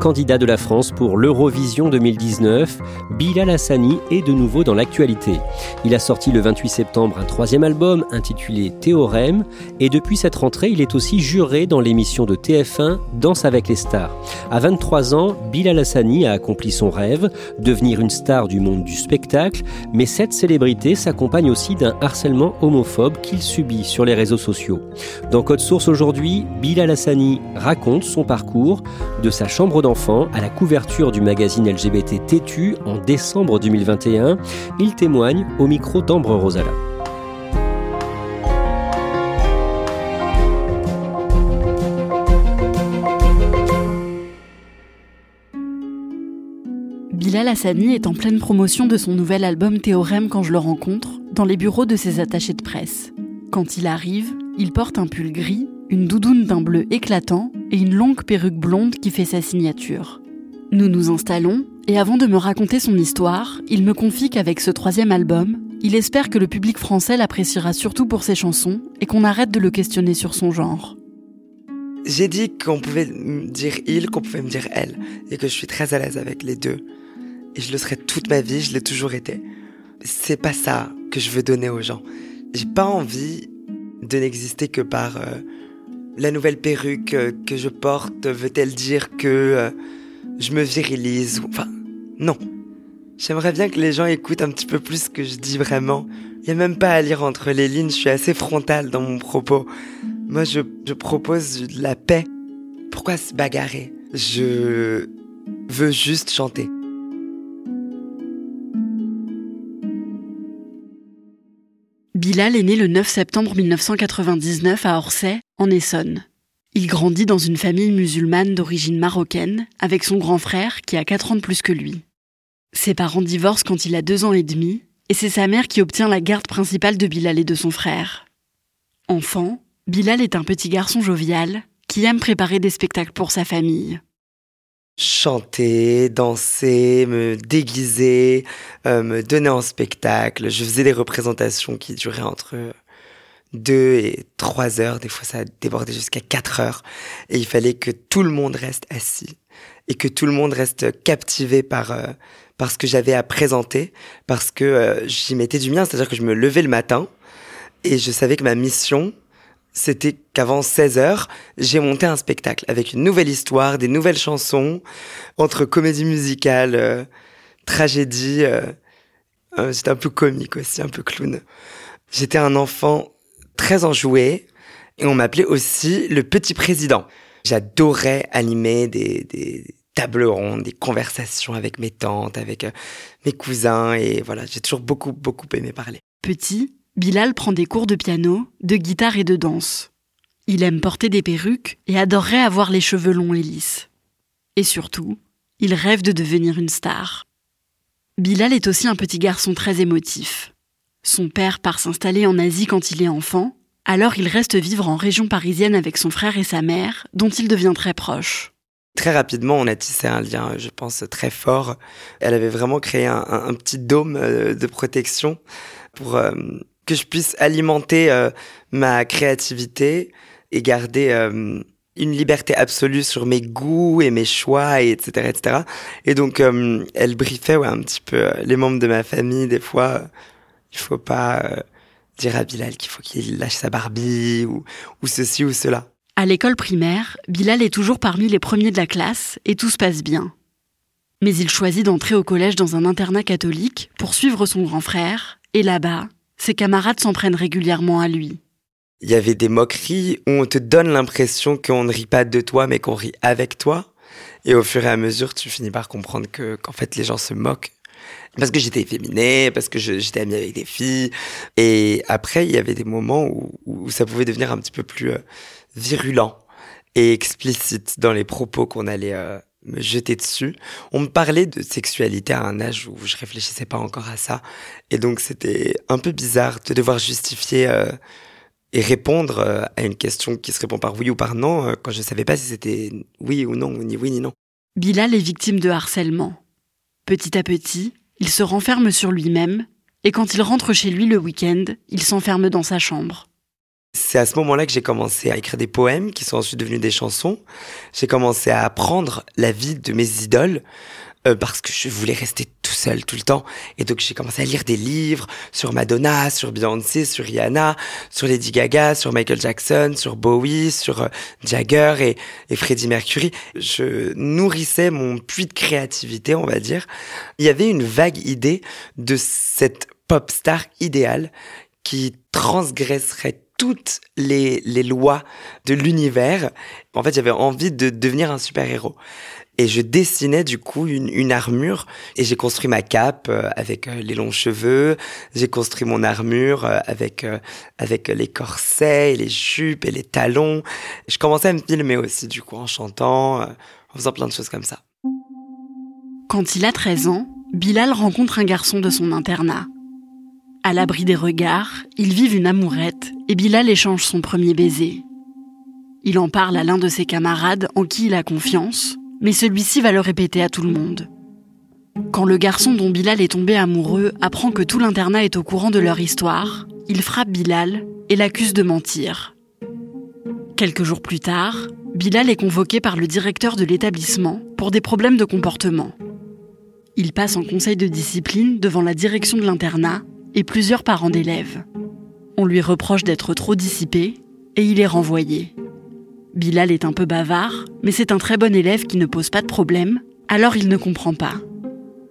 Candidat de la France pour l'Eurovision 2019, Bilal Hassani est de nouveau dans l'actualité. Il a sorti le 28 septembre un troisième album intitulé Théorème et depuis cette rentrée, il est aussi juré dans l'émission de TF1 Danse avec les stars. À 23 ans, Bilal Hassani a accompli son rêve, devenir une star du monde du spectacle, mais cette célébrité s'accompagne aussi d'un harcèlement homophobe qu'il subit sur les réseaux sociaux. Dans Code Source aujourd'hui, Bilal Hassani raconte son parcours de sa chambre d'enfant à la couverture du magazine LGBT Tétu en décembre 2021. Il témoigne au micro d'Ambre Rosala. Bilal Hassani est en pleine promotion de son nouvel album Théorème quand je le rencontre, dans les bureaux de ses attachés de presse. Quand il arrive, il porte un pull gris, une doudoune d'un bleu éclatant et une longue perruque blonde qui fait sa signature. Nous nous installons, et avant de me raconter son histoire, il me confie qu'avec ce troisième album, il espère que le public français l'appréciera surtout pour ses chansons et qu'on arrête de le questionner sur son genre. J'ai dit qu'on pouvait me dire il, qu'on pouvait me dire elle, et que je suis très à l'aise avec les deux. Et je le serai toute ma vie, je l'ai toujours été. C'est pas ça que je veux donner aux gens. J'ai pas envie de n'exister que par euh, la nouvelle perruque euh, que je porte. Veut-elle dire que euh, je me virilise Enfin, non. J'aimerais bien que les gens écoutent un petit peu plus ce que je dis vraiment. Il n'y a même pas à lire entre les lignes, je suis assez frontal dans mon propos. Moi, je, je propose de la paix. Pourquoi se bagarrer? Je veux juste chanter. Bilal est né le 9 septembre 1999 à Orsay, en Essonne. Il grandit dans une famille musulmane d'origine marocaine, avec son grand frère qui a 4 ans de plus que lui. Ses parents divorcent quand il a 2 ans et demi, et c'est sa mère qui obtient la garde principale de Bilal et de son frère. Enfant, Bilal est un petit garçon jovial qui aime préparer des spectacles pour sa famille. Chanter, danser, me déguiser, euh, me donner en spectacle. Je faisais des représentations qui duraient entre deux et trois heures. Des fois, ça débordait jusqu'à quatre heures. Et il fallait que tout le monde reste assis et que tout le monde reste captivé par, euh, ce que j'avais à présenter parce que euh, j'y mettais du mien. C'est-à-dire que je me levais le matin et je savais que ma mission, c'était qu'avant 16 heures, j'ai monté un spectacle avec une nouvelle histoire, des nouvelles chansons, entre comédie musicale, euh, tragédie. J'étais un peu comique aussi, un peu clown. J'étais un enfant très enjoué et on m'appelait aussi le petit président. J'adorais animer des, tables rondes, des conversations avec mes tantes, avec euh, mes cousins et voilà, j'ai toujours beaucoup, beaucoup aimé parler. Petit, Bilal prend des cours de piano, de guitare et de danse. Il aime porter des perruques et adorerait avoir les cheveux longs et lisses. Et surtout, il rêve de devenir une star. Bilal est aussi un petit garçon très émotif. Son père part s'installer en Asie quand il est enfant, alors il reste vivre en région parisienne avec son frère et sa mère, dont il devient très proche. Très rapidement, on a tissé un lien, je pense, très fort. Elle avait vraiment créé un, petit dôme euh, de protection pour euh, que je puisse alimenter euh, ma créativité et garder une liberté absolue sur mes goûts et mes choix, et etc., etc. Et donc, elle briefait un petit peu les membres de ma famille. Des fois, il faut pas dire à Bilal qu'il faut qu'il lâche sa Barbie ou, ou ceci ou cela. À l'école primaire, Bilal est toujours parmi les premiers de la classe et tout se passe bien. Mais il choisit d'entrer au collège dans un internat catholique pour suivre son grand frère, et là-bas, ses camarades s'en prennent régulièrement à lui. Il y avait des moqueries où on te donne l'impression qu'on ne rit pas de toi, mais qu'on rit avec toi. Et au fur et à mesure, tu finis par comprendre que, qu'en fait, les gens se moquent. Parce que j'étais efféminé, parce que j'étais amie avec des filles. Et après, il y avait des moments où, ça pouvait devenir un petit peu plus euh, virulent et explicite dans les propos qu'on allait euh, me jeter dessus. On me parlait de sexualité à un âge où je réfléchissais pas encore à ça. Et donc c'était un peu bizarre de devoir justifier euh, et répondre à une question qui se répond par oui ou par non quand je savais pas si c'était oui ou non, ni oui ni non. Bilal est victime de harcèlement. Petit à petit, il se renferme sur lui-même et quand il rentre chez lui le week-end, il s'enferme dans sa chambre. C'est à ce moment-là que j'ai commencé à écrire des poèmes qui sont ensuite devenus des chansons. J'ai commencé à apprendre la vie de mes idoles euh, parce que je voulais rester tout le temps. Et donc j'ai commencé à lire des livres sur Madonna, sur Beyoncé, sur Rihanna, sur Lady Gaga, sur Michael Jackson, sur Bowie, sur euh, Jagger et, et Freddie Mercury. Je nourrissais mon puits de créativité, on va dire. Il y avait une vague idée de cette pop star idéale qui transgresserait toutes les, les lois de l'univers. En fait, j'avais envie de devenir un super-héros. Et je dessinais du coup une, armure et j'ai construit ma cape euh, avec euh, les longs cheveux, j'ai construit mon armure euh, avec avec les corsets, et les jupes et les talons. Je commençais à me filmer aussi du coup en chantant, en faisant plein de choses comme ça. Quand il a 13 ans, Bilal rencontre un garçon de son internat. À l'abri des regards, ils vivent une amourette et Bilal échange son premier baiser. Il en parle à l'un de ses camarades en qui il a confiance, mais celui-ci va le répéter à tout le monde. Quand le garçon dont Bilal est tombé amoureux apprend que tout l'internat est au courant de leur histoire, il frappe Bilal et l'accuse de mentir. Quelques jours plus tard, Bilal est convoqué par le directeur de l'établissement pour des problèmes de comportement. Il passe en conseil de discipline devant la direction de l'internat et plusieurs parents d'élèves. On lui reproche d'être trop dissipé et il est renvoyé. Bilal est un peu bavard, mais c'est un très bon élève qui ne pose pas de problème, alors il ne comprend pas.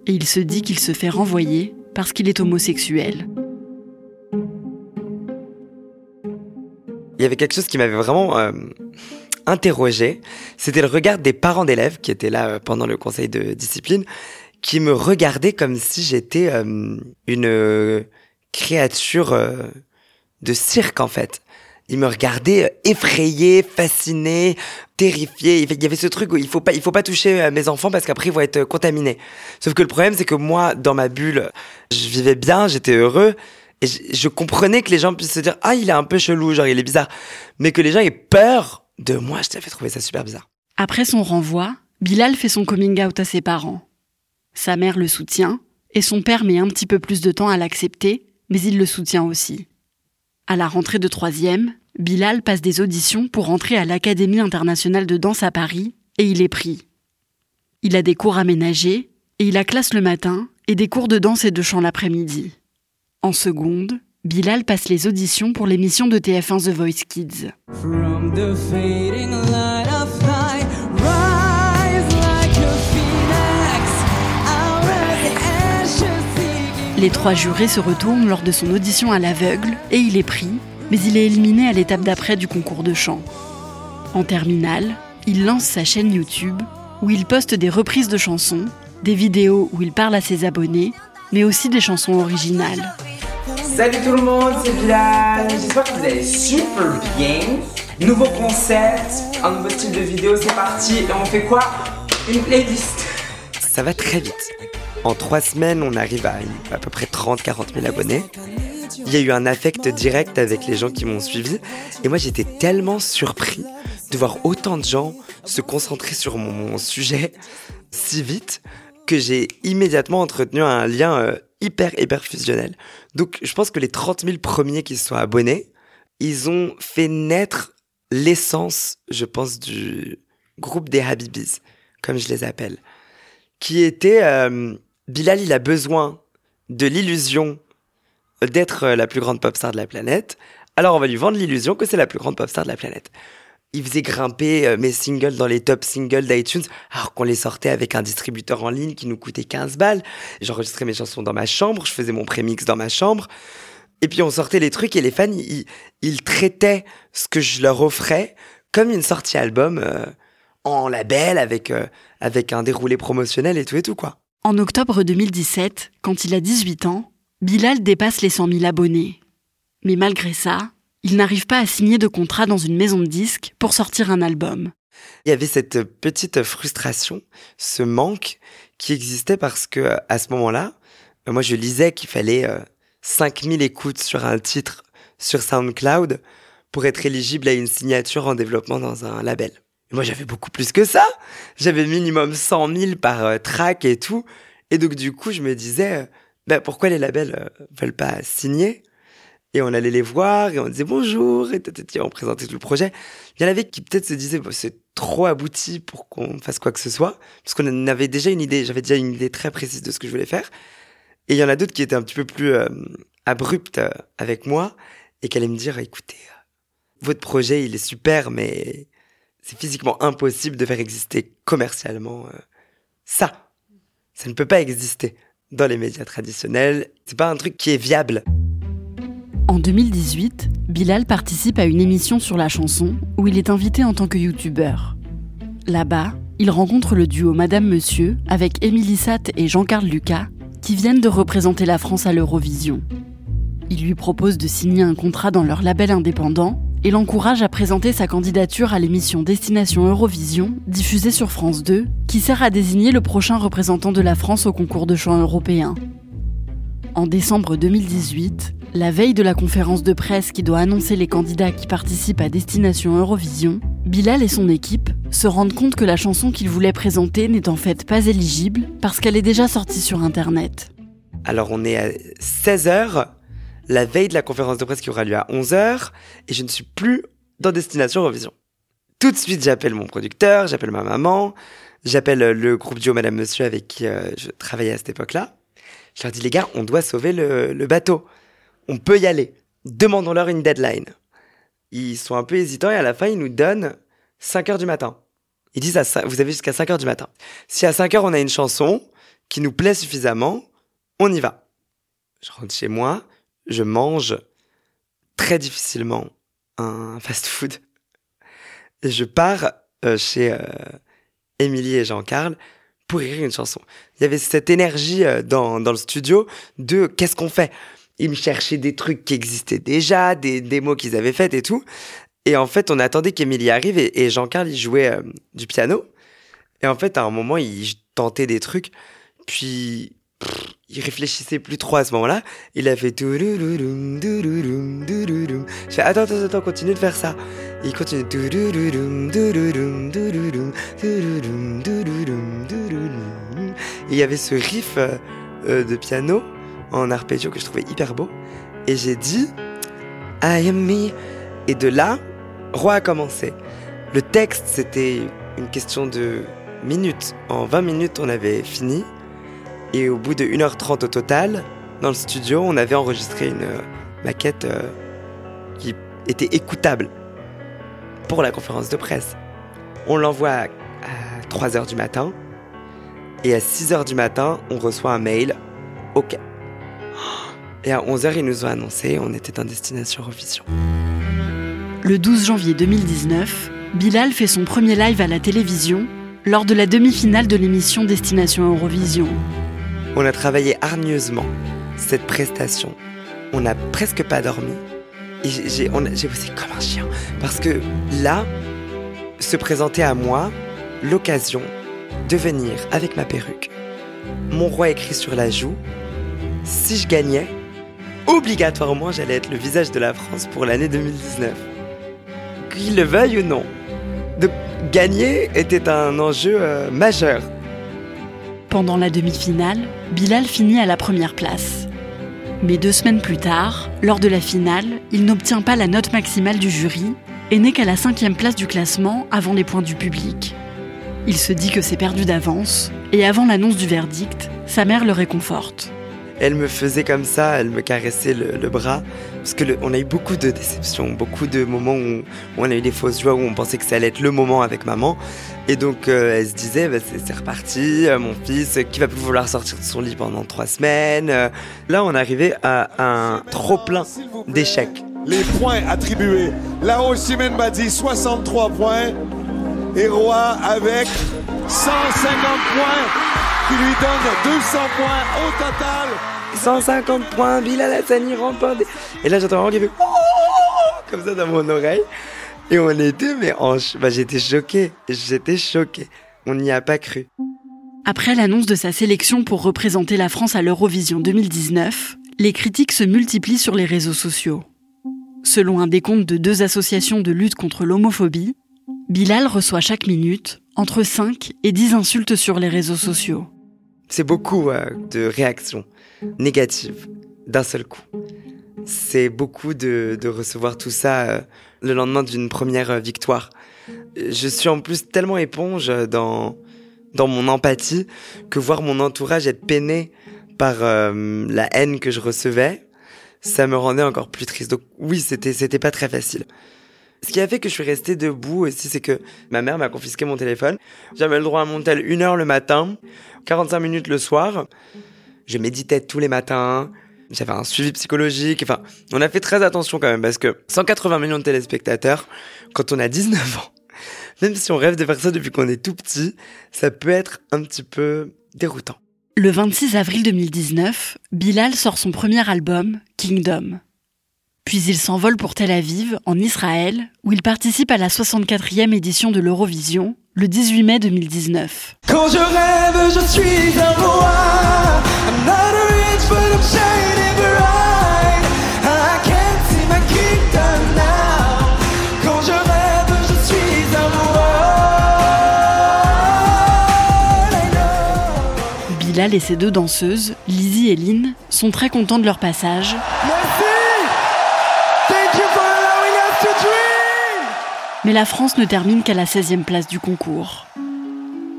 Et il se dit qu'il se fait renvoyer parce qu'il est homosexuel. Il y avait quelque chose qui m'avait vraiment euh, interrogé, c'était le regard des parents d'élèves qui étaient là euh, pendant le conseil de discipline qui me regardait comme si j'étais euh, une créature de cirque en fait. Il me regardait effrayé, fasciné, terrifié. Il y avait ce truc où il faut pas, il faut pas toucher mes enfants parce qu'après ils vont être contaminés. Sauf que le problème c'est que moi, dans ma bulle, je vivais bien, j'étais heureux. Et je, je, comprenais que les gens puissent se dire ah il est un peu chelou genre il est bizarre mais que les gens aient peur de moi je t'avais trouvé ça super bizarre. Après son renvoi, Bilal fait son coming out à ses parents. Sa mère le soutient, et son père met un petit peu plus de temps à l'accepter, mais il le soutient aussi. À la rentrée de troisième, Bilal passe des auditions pour entrer à l'Académie internationale de danse à Paris, et il est pris. Il a des cours aménagés, et il a classe le matin, et des cours de danse et de chant l'après-midi. En seconde, Bilal passe les auditions pour l'émission de TF1 The Voice Kids. Les trois jurés se retournent lors de son audition à l'aveugle et il est pris, mais il est éliminé à l'étape d'après du concours de chant. En terminale, il lance sa chaîne YouTube où il poste des reprises de chansons, des vidéos où il parle à ses abonnés, mais aussi des chansons originales. Salut tout le monde, c'est Bilal. J'espère que vous allez super bien. Nouveau concept, un nouveau style de vidéo, c'est parti. Et on fait quoi? Une playlist. Ça va très vite. En trois semaines, on arrive à à peu près 30-40 000 abonnés. Il y a eu un affect direct avec les gens qui m'ont suivi. Et moi, j'étais tellement surpris de voir autant de gens se concentrer sur mon, sujet si vite que j'ai immédiatement entretenu un lien euh, hyper, hyper fusionnel. Donc, je pense que les 30 000 premiers qui se sont abonnés, ils ont fait naître l'essence, je pense, du groupe des Habibis, comme je les appelle, qui était euh, Bilal, il a besoin de l'illusion d'être la plus grande pop star de la planète, alors on va lui vendre l'illusion que c'est la plus grande pop star de la planète. Il faisait grimper euh, mes singles dans les top singles d'iTunes, alors qu'on les sortait avec un distributeur en ligne qui nous coûtait 15 balles. J'enregistrais mes chansons dans ma chambre, je faisais mon prémix dans ma chambre. Et puis on sortait les trucs et les fans, ils, traitaient ce que je leur offrais comme une sortie album euh, en label avec, euh, avec un déroulé promotionnel et tout et tout quoi. En octobre 2017, quand il a 18 ans, Bilal dépasse les 100 000 abonnés. Mais malgré ça, il n'arrive pas à signer de contrat dans une maison de disques pour sortir un album. Il y avait cette petite frustration, ce manque qui existait parce que à ce moment-là, moi je lisais qu'il fallait 5000 euh, écoutes sur un titre sur SoundCloud pour être éligible à une signature en développement dans un label. Moi j'avais beaucoup plus que ça. J'avais minimum 100 000 par euh, track et tout. Et donc du coup je me disais, euh, ben, pourquoi les labels veulent pas signer? Et on allait les voir et on disait bonjour et on présentait tout le projet. Il y en avait qui peut-être se disaient c'est trop abouti pour qu'on fasse quoi que ce soit parce qu'on avait déjà une idée, j'avais déjà une idée très précise de ce que je voulais faire. Et il y en a d'autres qui étaient un petit peu plus euh, abruptes euh, avec moi et qui allaient me dire écoutez, euh, votre projet il est super mais c'est physiquement impossible de faire exister commercialement ça. Ça ne peut pas exister dans les médias traditionnels. C'est pas un truc qui est viable. En 2018, Bilal participe à une émission sur la chanson où il est invité en tant que youtubeur. Là-bas, il rencontre le duo Madame Monsieur avec Émilie Satt et Jean-Carl Lucas qui viennent de représenter la France à l'Eurovision. Il lui propose de signer un contrat dans leur label indépendant et l'encourage à présenter sa candidature à l'émission Destination Eurovision, diffusée sur France 2, qui sert à désigner le prochain représentant de la France au concours de chant européen. En décembre 2018, la veille de la conférence de presse qui doit annoncer les candidats qui participent à Destination Eurovision, Bilal et son équipe se rendent compte que la chanson qu'ils voulaient présenter n'est en fait pas éligible parce qu'elle est déjà sortie sur Internet. Alors on est à 16h, la veille de la conférence de presse qui aura lieu à 11h, et je ne suis plus dans Destination Eurovision. Tout de suite j'appelle mon producteur, j'appelle ma maman, j'appelle le groupe duo Madame Monsieur avec qui euh, je travaillais à cette époque-là. Je leur dis, les gars, on doit sauver le, bateau. On peut y aller. Demandons-leur une deadline. Ils sont un peu hésitants et à la fin, ils nous donnent 5 heures du matin. Ils disent, vous avez jusqu'à 5 heures du matin. Si à 5 heures, on a une chanson qui nous plaît suffisamment, on y va. Je rentre chez moi, je mange très difficilement un fast-food. Et je pars euh, chez euh, Émilie et Jean-Carl pour écrire une chanson. Il y avait cette énergie euh, dans, dans le studio de qu'est-ce qu'on fait? Ils me cherchaient des trucs qui existaient déjà, des démos qu'ils avaient faites et tout. Et en fait, on attendait qu'Emilie arrive et, Jean-Carl, il jouait du piano. Et en fait, à un moment, il tentait des trucs. Puis, il réfléchissait plus trop à ce moment-là. Il a fait. Je fais attends, attends, attends, continue de faire ça. Il continue. Il y avait ce riff euh, de piano en arpeggio que je trouvais hyper beau. Et j'ai dit I am me. Et de là, Roi a commencé. Le texte, c'était une question de minutes. En 20 minutes, on avait fini. Et au bout de 1h30 au total, dans le studio, on avait enregistré une euh, maquette euh, qui était écoutable pour la conférence de presse. On l'envoie à, 3h du matin. Et à 6h du matin, on reçoit un mail. OK. Et à 11h, ils nous ont annoncé on était en destination Eurovision. Le 12 janvier 2019, Bilal fait son premier live à la télévision lors de la demi-finale de l'émission Destination Eurovision. On a travaillé hargneusement cette prestation. On n'a presque pas dormi. Et j'ai bossé comme un chien. Parce que là, se présentait à moi l'occasion de venir avec ma perruque. Mon roi écrit sur la joue. Si je gagnais, obligatoirement j'allais être le visage de la France pour l'année 2019. Qu'il le veuille ou non. De gagner était un enjeu euh, majeur. Pendant la demi-finale, Bilal finit à la première place. Mais deux semaines plus tard, lors de la finale, il n'obtient pas la note maximale du jury et n'est qu'à la cinquième place du classement avant les points du public. Il se dit que c'est perdu d'avance, et avant l'annonce du verdict, sa mère le réconforte. Elle me faisait comme ça, elle me caressait le, bras, parce que on a eu beaucoup de déceptions, beaucoup de moments où, on a eu des fausses joies, où on pensait que ça allait être le moment avec maman, et donc euh, elle se disait, bah, c'est reparti, euh, mon fils qui va plus vouloir sortir de son lit pendant trois semaines. Euh, là, on arrivait à un trop plein d'échecs. Les points attribués. La Chimène m'a dit 63 points et Roi avec 150 points qui lui donne 200 points au total. 150 points, Bilal Hassani remporte. Et là j'entends un qui fait oh! comme ça dans mon oreille. Et on était, mais en... bah, j'étais choqué. J'étais choqué. On n'y a pas cru. Après l'annonce de sa sélection pour représenter la France à l'Eurovision 2019, les critiques se multiplient sur les réseaux sociaux. Selon un décompte de deux associations de lutte contre l'homophobie, Bilal reçoit chaque minute entre 5 et 10 insultes sur les réseaux sociaux. C'est beaucoup euh, de réactions négatives d'un seul coup. C'est beaucoup de, recevoir tout ça euh, le lendemain d'une première euh, victoire. Je suis en plus tellement éponge dans, dans mon empathie que voir mon entourage être peiné par la haine que je recevais, ça me rendait encore plus triste. Donc oui, c'était c'était pas très facile. Ce qui a fait que je suis resté debout aussi, c'est que ma mère m'a confisqué mon téléphone. J'avais le droit à mon tel une heure le matin, 45 minutes le soir. Je méditais tous les matins. J'avais un suivi psychologique. Enfin, on a fait très attention quand même parce que 180 millions de téléspectateurs, quand on a 19 ans, même si on rêve de faire ça depuis qu'on est tout petit, ça peut être un petit peu déroutant. Le 26 avril 2019, Bilal sort son premier album, Kingdom. Puis il s'envole pour Tel Aviv, en Israël, où il participe à la 64e édition de l'Eurovision, le 18 mai 2019. Quand je rêve, je suis un roi. Bilal et ses deux danseuses, Lizzie et Lynn, sont très contents de leur passage. Mais la France ne termine qu'à la 16e place du concours.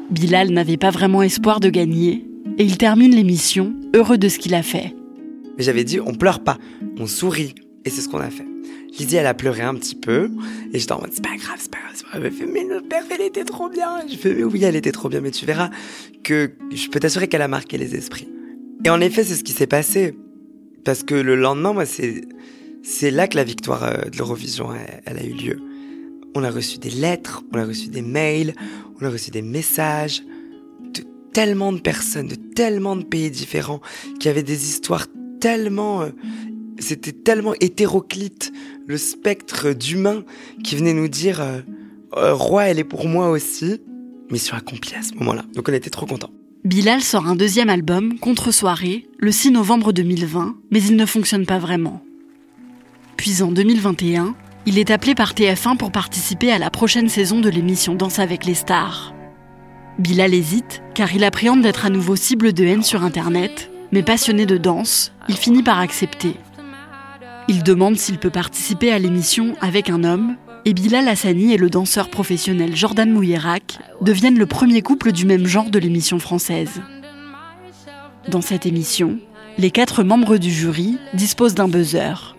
Bilal n'avait pas vraiment espoir de gagner, et il termine l'émission heureux de ce qu'il a fait. Mais j'avais dit, on pleure pas, on sourit, et c'est ce qu'on a fait. Lydie, elle a pleuré un petit peu, et j'étais en mode, c'est pas grave, c'est pas grave, fait, mais le père, elle était trop bien. Je fais, mais oui, elle était trop bien, mais tu verras que je peux t'assurer qu'elle a marqué les esprits. Et en effet, c'est ce qui s'est passé. Parce que le lendemain, moi, c'est, c'est là que la victoire euh, de l'Eurovision, elle a eu lieu. On a reçu des lettres, on a reçu des mails, on a reçu des messages de tellement de personnes, de tellement de pays différents, qui avaient des histoires tellement... Euh, c'était tellement hétéroclite, le spectre d'humains qui venait nous dire euh, euh, Roi, elle est pour moi aussi ». Mission accomplie à ce moment-là. Donc on était trop contents. Bilal sort un deuxième album, Contre-soirée, le 6 novembre 2020, mais il ne fonctionne pas vraiment. Puis en 2021, il est appelé par TF1 pour participer à la prochaine saison de l'émission Danse avec les stars. Bilal hésite, car il appréhende d'être à nouveau cible de haine sur Internet, mais passionné de danse, il finit par accepter. Il demande s'il peut participer à l'émission avec un homme, et Bilal Hassani et le danseur professionnel Jordan Mouyerak deviennent le premier couple du même genre de l'émission française. Dans cette émission, les quatre membres du jury disposent d'un buzzer,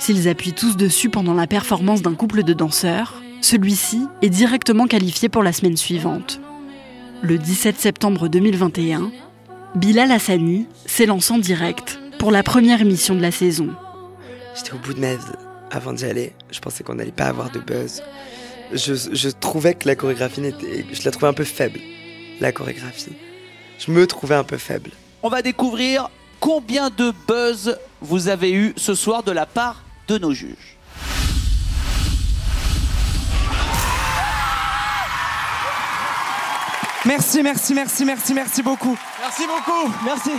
S'ils appuient tous dessus pendant la performance d'un couple de danseurs, celui-ci est directement qualifié pour la semaine suivante. Le 17 septembre 2021, Bilal Hassani s'élance en direct pour la première émission de la saison. J'étais au bout de ma vie avant d'y aller. Je pensais qu'on n'allait pas avoir de buzz. Je, trouvais que la chorégraphie n'était. Je la trouvais un peu faible, la chorégraphie. Je me trouvais un peu faible. On va découvrir combien de buzz vous avez eu ce soir de la part de nos juges. Merci, merci, merci, merci, merci beaucoup. Merci beaucoup, merci.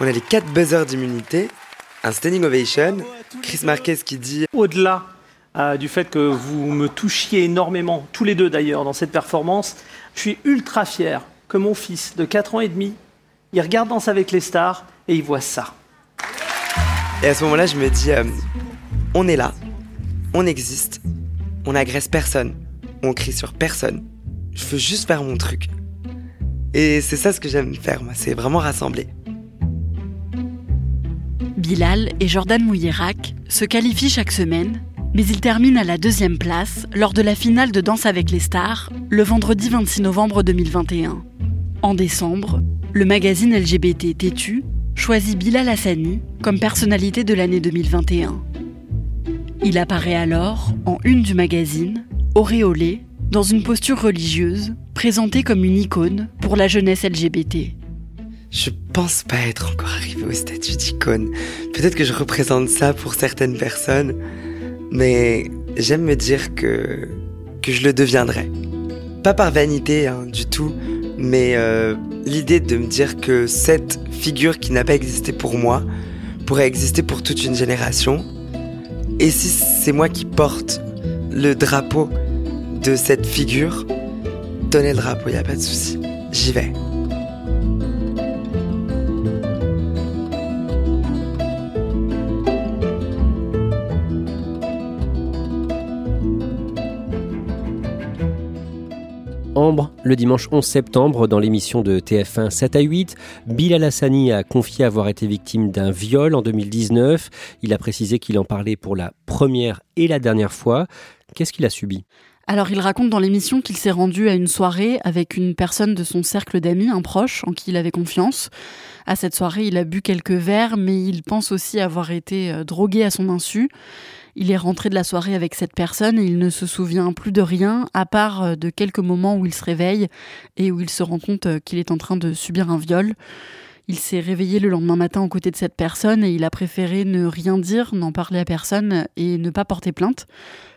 On a les quatre buzzers d'immunité, un standing ovation, Chris Marquez qui dit Au-delà euh, du fait que vous me touchiez énormément, tous les deux d'ailleurs, dans cette performance, je suis ultra fier que mon fils de 4 ans et demi, il regarde Danse avec les stars et il voit ça. Et à ce moment-là, je me dis, euh, on est là, on existe, on n'agresse personne, on crie sur personne. Je veux juste faire mon truc. Et c'est ça ce que j'aime faire, moi, c'est vraiment rassembler. Bilal et Jordan Mouillerac se qualifient chaque semaine, mais ils terminent à la deuxième place lors de la finale de Danse avec les stars, le vendredi 26 novembre 2021. En décembre, le magazine LGBT Tétu choisit Bilal Hassani comme personnalité de l'année 2021. Il apparaît alors en une du magazine, auréolé, dans une posture religieuse, présentée comme une icône pour la jeunesse LGBT. Je pense pas être encore arrivé au statut d'icône. Peut-être que je représente ça pour certaines personnes, mais j'aime me dire que, je le deviendrai. Pas par vanité hein, du tout, mais euh, l'idée de me dire que cette figure qui n'a pas existé pour moi pourrait exister pour toute une génération. Et si c'est moi qui porte le drapeau de cette figure, donnez le drapeau, y a pas de souci. J'y vais. Le dimanche 11 septembre, dans l'émission de TF1 7 à 8, Bilal Hassani a confié avoir été victime d'un viol en 2019. Il a précisé qu'il en parlait pour la première et la dernière fois. Qu'est-ce qu'il a subi? Alors il raconte dans l'émission qu'il s'est rendu à une soirée avec une personne de son cercle d'amis, un proche en qui il avait confiance. À cette soirée, il a bu quelques verres, mais il pense aussi avoir été euh, drogué à son insu. Il est rentré de la soirée avec cette personne et il ne se souvient plus de rien, à part euh, de quelques moments où il se réveille et où il se rend compte euh, qu'il est en train de subir un viol. Il s'est réveillé le lendemain matin aux côtés de cette personne et il a préféré ne rien dire, n'en parler à personne et ne pas porter plainte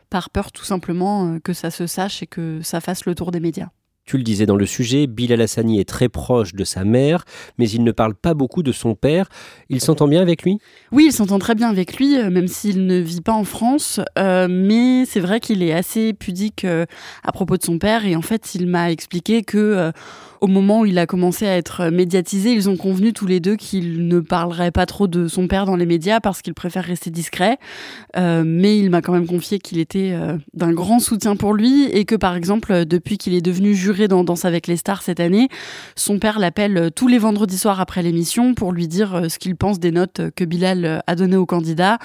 par peur tout simplement euh, que ça se sache et que ça fasse le tour des médias. Tu le disais dans le sujet, Bilal Hassani est très proche de sa mère, mais il ne parle pas beaucoup de son père. Il s'entend bien avec lui? Oui, il s'entend très bien avec lui, euh, même s'il ne vit pas en France. Euh, mais c'est vrai qu'il est assez pudique à propos de son père. Et en fait, il m'a expliqué que au moment où il a commencé à être médiatisé, ils ont convenu tous les deux qu'il ne parlerait pas trop de son père dans les médias parce qu'il préfère rester discret. Euh, mais il m'a quand même confié qu'il était euh, d'un grand soutien pour lui et que par exemple, depuis qu'il est devenu juré dans Danse avec les stars cette année, son père l'appelle tous les vendredis soirs après l'émission pour lui dire euh, ce qu'il pense des notes que Bilal a données au candidat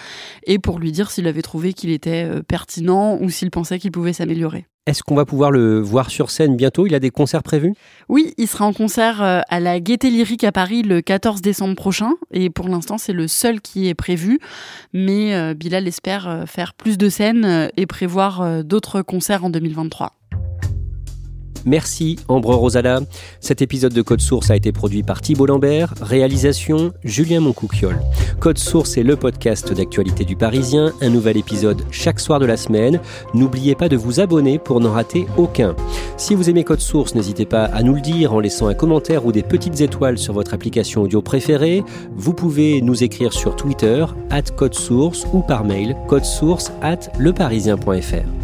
et pour lui dire s'il avait trouvé qu'il était pertinent ou s'il pensait qu'il pouvait s'améliorer. Est-ce qu'on va pouvoir le voir sur scène bientôt? Il a des concerts prévus? Oui, il sera en concert euh, à la Gaieté Lyrique à Paris le 14 décembre prochain. Et pour l'instant, c'est le seul qui est prévu. Mais euh, Bilal espère euh, faire plus de scènes et prévoir d'autres concerts en 2023. Merci Ambre Rosala. Cet épisode de Code Source a été produit par Thibault Lambert, réalisation Julien Moncouquiole. Code Source est le podcast d'actualité du Parisien, un nouvel épisode chaque soir de la semaine. N'oubliez pas de vous abonner pour n'en rater aucun. Si vous aimez Code Source, n'hésitez pas à nous le dire en laissant un commentaire ou des petites étoiles sur votre application audio préférée. Vous pouvez nous écrire sur Twitter, at Code Source ou par mail, codesource at leparisien.fr.